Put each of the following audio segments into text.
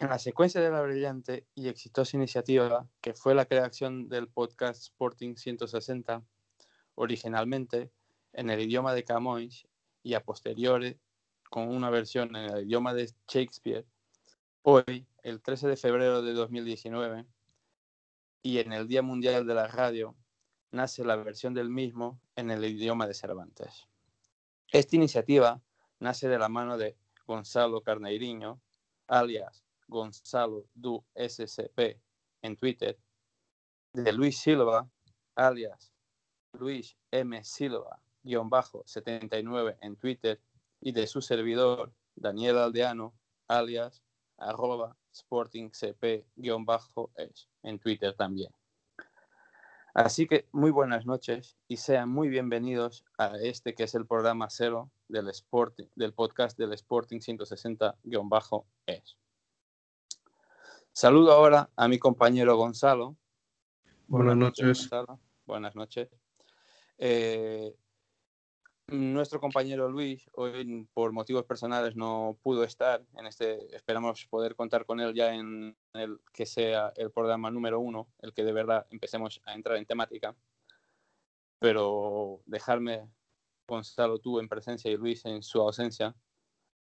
En la secuencia de la brillante y exitosa iniciativa que fue la creación del podcast Sporting 160, originalmente en el idioma de Camões y a posteriori con una versión en el idioma de Shakespeare, hoy, el 13 de febrero de 2019, y en el Día Mundial de la Radio, nace la versión del mismo en el idioma de Cervantes. Esta iniciativa nace de la mano de Gonzalo Carneiriño, alias Gonzalo du SCP en Twitter, de Luis Silva, alias Luis M. Silva-79 en Twitter, y de su servidor, Daniel Aldeano, alias arroba sportingcp-es en Twitter también. Así que muy buenas noches y sean muy bienvenidos a este que es el programa cero del, Sporting, del podcast del Sporting 160-es. Saludo ahora a mi compañero Gonzalo. Buenas, noches. Buenas noches. Eh, nuestro compañero Luis hoy por motivos personales no pudo estar en este. Esperamos poder contar con él ya en el que sea el programa número uno, el que de verdad empecemos a entrar en temática. Pero dejarme, Gonzalo, tú en presencia y Luis en su ausencia,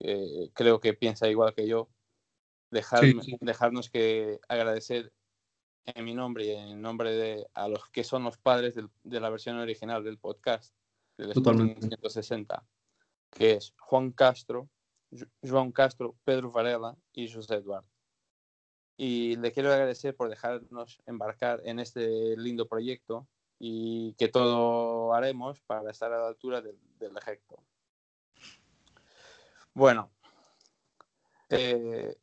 eh, creo que piensa igual que yo, dejarnos que agradecer en mi nombre y en nombre de a los que son los padres de la versión original del podcast del Totalmente. 160, que es Juan Castro, Juan Castro, Pedro Varela y José Eduardo. Y le quiero agradecer por dejarnos embarcar en este lindo proyecto y que todo haremos para estar a la altura del, del ejecto. Bueno, eh,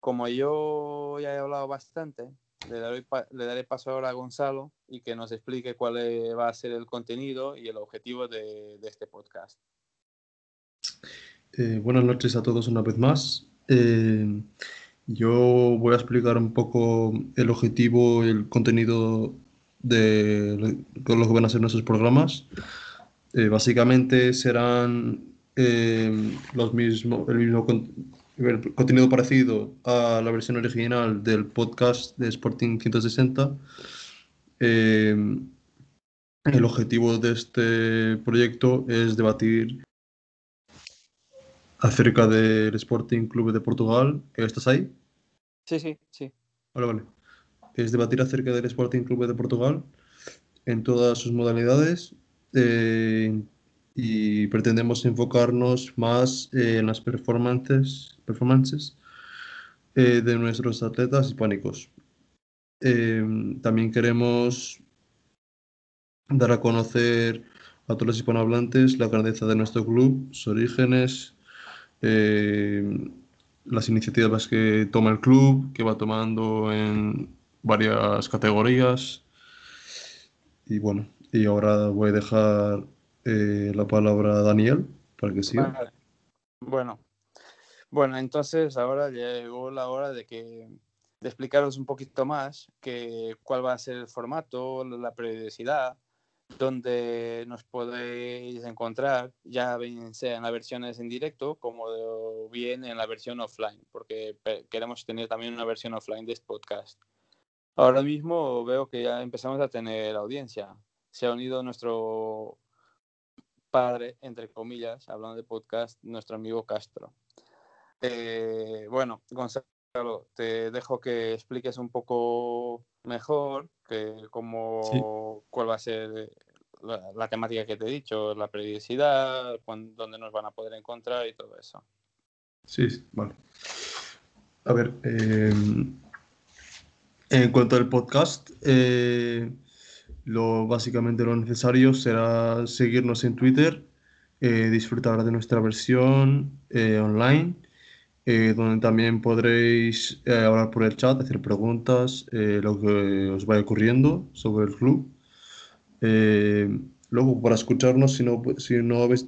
como yo ya he hablado bastante, le daré, paso ahora a Gonzalo y que nos explique cuál va a ser el contenido y el objetivo de, este podcast. Eh, buenas noches a todos una vez más. Eh, yo voy a explicar un poco el objetivo y el contenido de lo que van a ser nuestros programas. Eh, básicamente serán los mismos, el mismo contenido parecido a la versión original del podcast de Sporting 160. Eh, el objetivo de este proyecto es debatir acerca del Sporting Club de Portugal. ¿Estás ahí? Sí, sí, sí. Vale, vale. Es debatir acerca del Sporting Club de Portugal en todas sus modalidades, eh, y pretendemos enfocarnos más en las performances, performances eh, de nuestros atletas hispánicos. Em, también queremos dar a conocer a todos los hispanohablantes la grandeza de nuestro club, sus orígenes, em, las iniciativas que toma el club, que va tomando en varias categorías. Y bueno, y ahora voy a dejar eh, la palabra a Daniel para que siga. Bueno, bueno, entonces ahora llegó la hora de que de explicaros un poquito más que cuál va a ser el formato, la periodicidad, donde nos podéis encontrar, ya bien sea en las versiones en directo como bien en la versión offline, porque queremos tener también una versión offline de este podcast. Ahora mismo veo que ya empezamos a tener audiencia. Se ha unido nuestro padre, entre comillas, hablando de podcast, nuestro amigo Castro. Eh, bueno, Gonzalo, te dejo que expliques un poco mejor que cómo, cuál va a ser la, temática que te he dicho, la periodicidad, dónde nos van a poder encontrar y todo eso. Sí, vale. A ver, em, en cuanto al podcast, eh, lo, básicamente lo necesario será seguirnos en Twitter, eh, disfrutar de nuestra versión eh, online, eh, donde también podréis hablar por el chat, hacer preguntas, lo que os vaya ocurriendo sobre el club. luego, para escucharnos, si no, si no habéis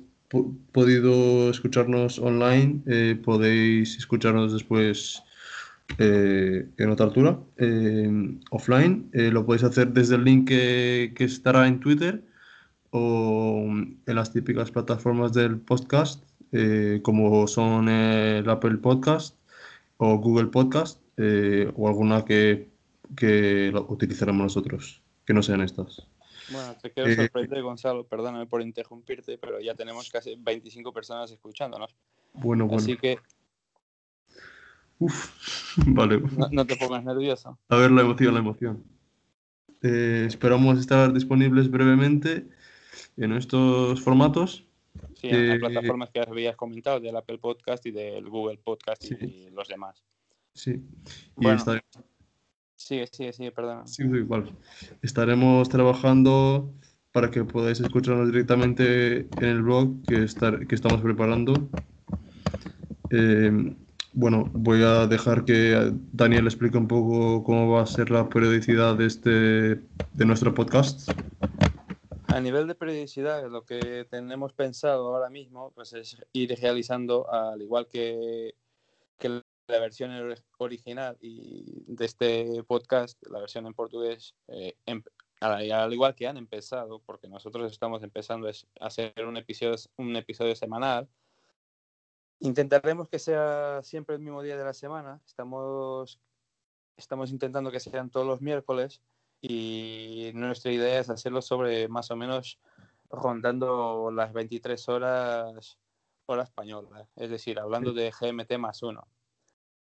podido escucharnos online, eh, podéis escucharnos después eh, en otra altura, offline. lo podéis hacer desde el link que, estará en Twitter o en las típicas plataformas del podcast, como son el Apple Podcast o Google Podcast o alguna que, que utilizaremos nosotros, que no sean estas. Bueno, te quiero eh, sorprender, Gonzalo, perdóname por interrumpirte, pero ya tenemos casi 25 personas escuchándonos. Bueno, bueno. Así que. Uf, vale. No, te pongas nervioso. A ver, la emoción, la emoción. Eh, esperamos estar disponibles brevemente en estos formatos. Sí, en las eh, plataformas que habías comentado, del Apple Podcast y del Google Podcast y los demás. Sí. Y bueno, Sigue, sigue, sigue, perdón. Sí, igual. Estaremos trabajando para que podáis escucharnos directamente en el blog que, estar, que estamos preparando. Eh, bueno, voy a dejar que Daniel explique un poco cómo va a ser la periodicidad de, este, de nuestro podcast. A nivel de periodicidad, lo que tenemos pensado ahora mismo pues es ir realizando, al igual que, la versión original y de este podcast, la versión en portugués, eh, em, al, igual que han empezado, porque nosotros estamos empezando a hacer un episodio, semanal, intentaremos que sea siempre el mismo día de la semana. Estamos intentando que sean todos los miércoles y nuestra idea es hacerlo sobre más o menos rondando las 23 horas hora española, es decir, hablando de GMT más uno.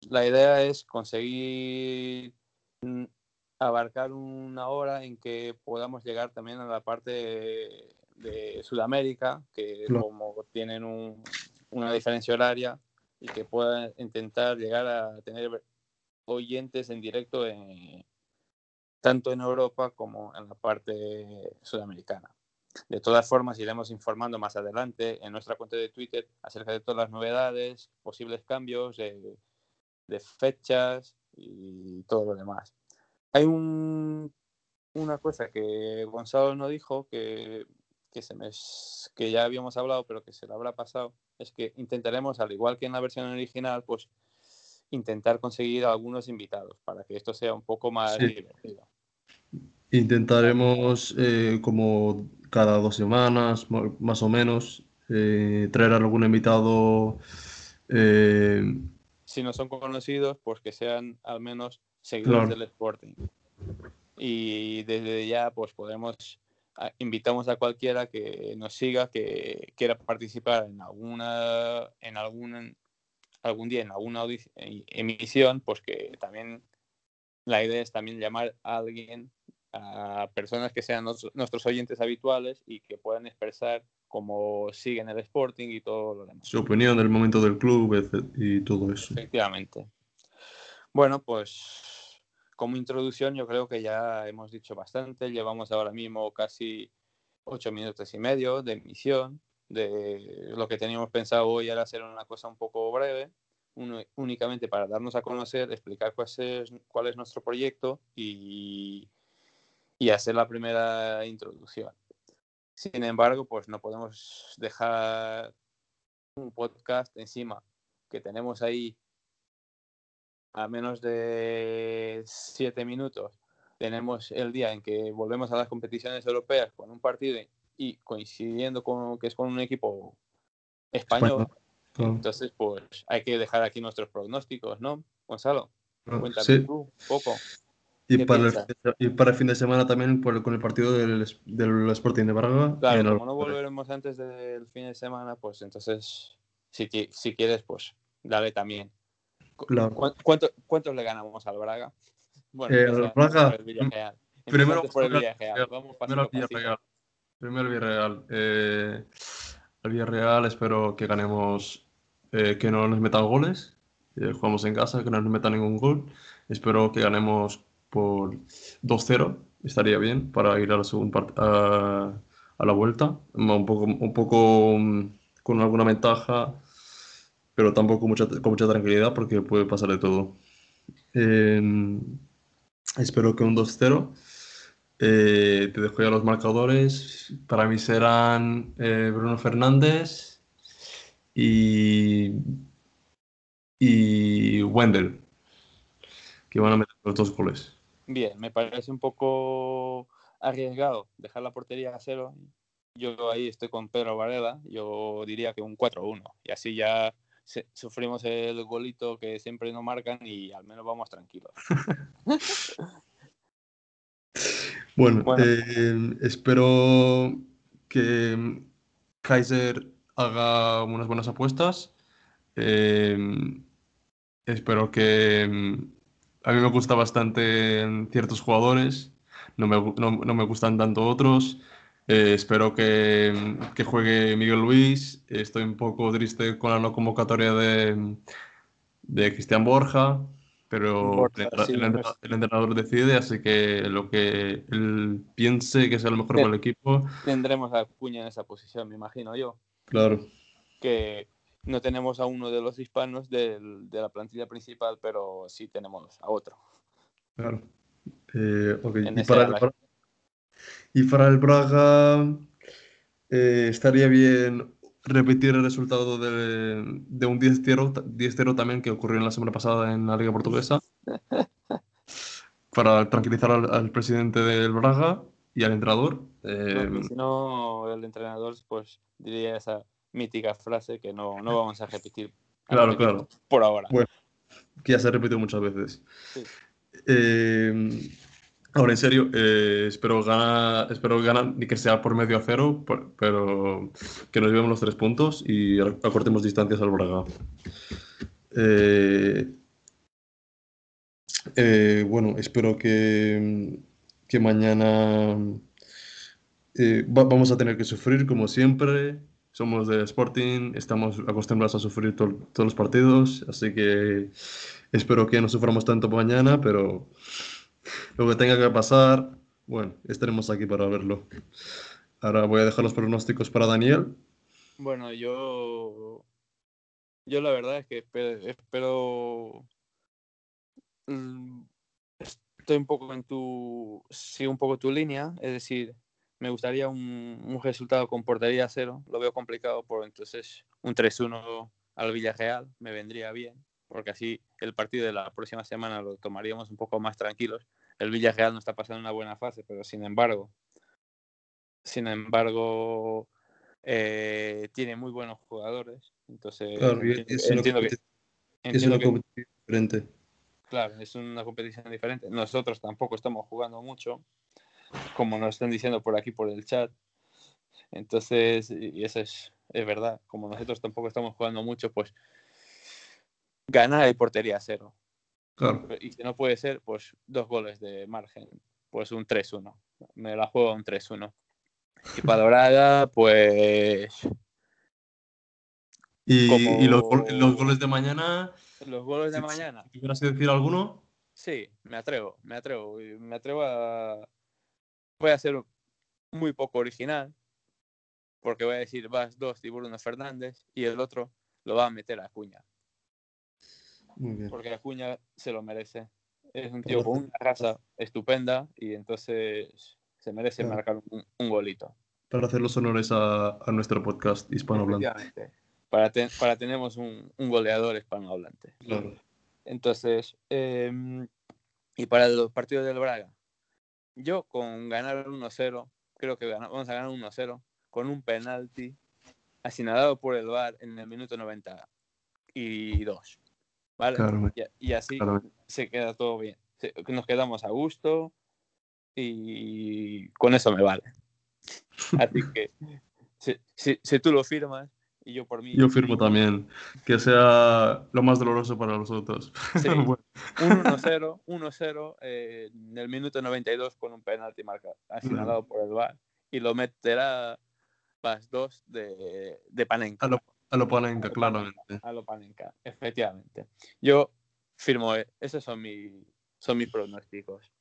La idea es conseguir mm, abarcar una hora en que podamos llegar también a la parte de, Sudamérica, que como tienen una diferencia horaria y que puedan intentar llegar a tener oyentes en directo tanto en Europa como en la parte sudamericana. De todas formas, iremos informando más adelante en nuestra cuenta de Twitter acerca de todas las novedades, posibles cambios, de fechas y todo lo demás. Hay un, una cosa que Gonzalo no dijo, que, que, se me, que ya habíamos hablado, pero que se le habrá pasado, es que intentaremos, al igual que en la versión original, pues intentar conseguir algunos invitados para que esto sea un poco más divertido. Intentaremos, eh, como cada dos semanas, más o menos, eh, traer algún invitado eh, si no son conocidos, pues que sean al menos seguidores del Sporting. Y desde ya, pues podemos, invitamos a cualquiera que nos siga, que quiera participar en alguna, en algún, algún día en alguna emisión, pues que también la idea es también llamar a alguien, a personas que sean nuestros oyentes habituales y que puedan expresar cómo siguen el Sporting y todo lo demás. Su opinión del momento del club y todo eso. Efectivamente. Bueno, pues como introducción yo creo que ya hemos dicho bastante. Llevamos ahora mismo casi ocho minutos y medio de emisión. De lo que teníamos pensado hoy era hacer una cosa un poco breve, únicamente para darnos a conocer, explicar cuál es, cuál es nuestro proyecto y, y hacer la primera introducción. Sin embargo, pues no podemos dejar un podcast encima que tenemos ahí a menos de siete minutos. Tenemos el día en que volvemos a las competiciones europeas con un partido y coincidiendo con que es con un equipo español. Entonces, pues hay que dejar aquí nuestros pronósticos, ¿no, Gonzalo? Cuéntame tú un poco. Y para, el, y para el fin de semana también por, con el partido del, del Sporting de Braga. Claro, como no volveremos antes del fin de semana, pues entonces, si, si quieres, pues dale también. Claro. ¿Cuánto, ¿Cuántos le ganamos al Braga? Bueno, eh, Braga. Primero por el Villarreal. Vamos primero el Villarreal. Primero Villarreal. Eh, el Villarreal espero que ganemos, eh, que no nos metan goles. Eh, jugamos en casa, que no nos metan ningún gol. Espero que ganemos por 2-0, estaría bien para ir a la, segunda a, a la vuelta. Un poco, un poco mm, con alguna ventaja, pero tampoco mucha, con mucha tranquilidad porque puede pasar de todo. Em, espero que un 2-0. Eh, te dejo ya los marcadores. Para mí serán eh, Bruno Fernández, y, y Wendell, que van a meter los dos goles. Bien, me parece un poco arriesgado dejar la portería a cero. Yo ahí estoy con Pedro Varela, yo diría que un 4-1. Y así ya sufrimos el golito que siempre no marcan y al menos vamos tranquilos. bueno, eh, espero que Kaiser haga unas buenas apuestas. Eh, espero que a mí me gusta bastante ciertos jugadores, no me, no, no me gustan tanto otros. Eh, espero que, que, juegue Miguel Luis. Estoy un poco triste con la no convocatoria de, de Cristian Borja, pero el, entrenador decide, así que lo que él piense que sea lo mejor para el equipo. Tendremos a Cuña en esa posición, me imagino yo. Claro. Que no tenemos a uno de los hispanos de la plantilla principal, pero sí tenemos a otro. Claro. Eh, y, para el, y, para el, Braga eh, estaría bien repetir el resultado de, un 10-0 también que ocurrió en la semana pasada en la Liga Portuguesa para tranquilizar al, presidente del Braga y al entrenador. Eh, si no, el entrenador pues diría esa mítica frase que no, no vamos a repetir. Claro, claro. Por ahora. Bueno, que ya se ha repetido muchas veces. Eh, ahora, en serio, eh, espero ganar, espero ganar, ni que sea por medio a cero, pero que nos llevemos los tres puntos y acortemos distancias al Braga. Eh, bueno, espero que, que mañana vamos a tener que sufrir como siempre somos de Sporting, estamos acostumbrados a sufrir todos los partidos, así que espero que no suframos tanto mañana, pero lo que tenga que pasar, bueno, estaremos aquí para verlo. Ahora voy a dejar los pronósticos para Daniel. Bueno, yo, yo la verdad es que espero, mm, estoy un poco en tu, sigo un poco tu línea, es decir, me gustaría un, resultado con portería cero. Lo veo complicado, por entonces un 3-1 al Villarreal me vendría bien, porque así el partido de la próxima semana lo tomaríamos un poco más tranquilos. El Villarreal no está pasando una buena fase, pero sin embargo, sin embargo, eh, tiene muy buenos jugadores. Entonces, entiendo, que, competición diferente. Claro, es una competición diferente. Nosotros tampoco estamos jugando mucho como nos están diciendo por aquí por el chat. Entonces, y eso es, es verdad, como nosotros tampoco estamos jugando mucho, pues ganar el portería cero. Y si no puede ser, pues dos goles de margen, pues un 3-1. Me la juego un 3-1. Y para Dorada, pues. ¿Y, los, goles de mañana? Los goles de mañana. ¿Quieres decir alguno? Sí, me atrevo, me atrevo. Me atrevo a, voy a ser muy poco original, porque voy a decir vas dos y Bruno Fernández y el otro lo va a meter a Acuña. Porque Acuña se lo merece. Es un tío con una raza estupenda y entonces se merece marcar un, golito. Para hacer los honores a, nuestro podcast hispanohablante. Para, para tenemos un, goleador hispanohablante. Claro. Entonces, em, y para los partidos del Braga, yo con ganar 1-0, creo que vamos a ganar 1-0 con un penalti asignado por el VAR en el minuto 92. ¿Vale? y, así se queda todo bien. Nos quedamos a gusto y con eso me vale. Así que si, si tú lo firmas, y yo por mí. Yo firmo también. Que sea lo más doloroso para los otros. Sí. Un 1-0, 1-0 eh, en el minuto 92 con un penalti marca, asignado por el VAR. Y lo meterá más dos de, de Panenka. A lo, a lo Panenka, claramente. A lo Panenka, efectivamente. Yo firmo, eh, esos son, mi, son mis pronósticos.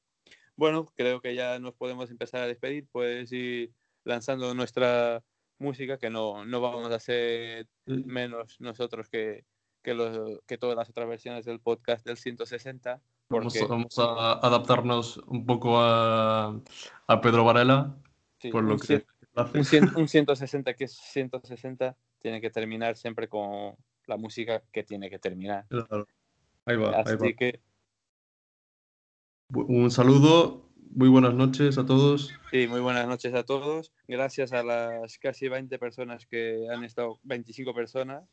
Bueno, creo que ya nos podemos empezar a despedir. Puedes ir lanzando nuestra música que no, no vamos a hacer menos nosotros que, que, los, que todas las otras versiones del podcast del 160. Porque... Vamos, a adaptarnos un poco a, a Pedro Varela, por lo un, que un, 160 que es 160 tiene que terminar siempre con la música que tiene que terminar. Claro. Ahí va, ahí Así va. que Un saludo, muy buenas noches a todos. sí, muy buenas noches a todos. Gracias a las casi 20 personas que han estado, 25 personas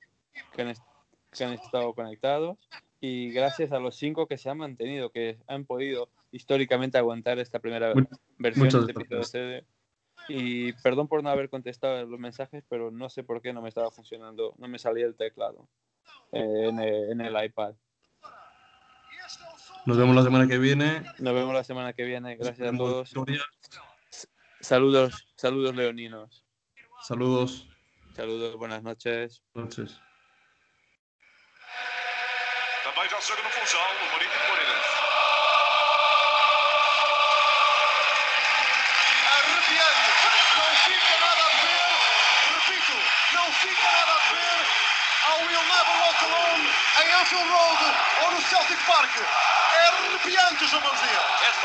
que han, que han estado conectados y gracias a los cinco que se han mantenido, que han podido históricamente aguantar esta primera Mu- versión de episodio. CD. Y perdón por no haber contestado los mensajes, pero no sé por qué no me estaba funcionando, no me salía el teclado eh, en, el, en el iPad. Nos vemos la semana que viene. Nos vemos la semana que viene. Gracias a todos. victoria. Saludos, saludos leoninos. Saludos. Saludos, buenas noches. Noches. Road ou no Celtic Park. É arrepiante, João Manuel.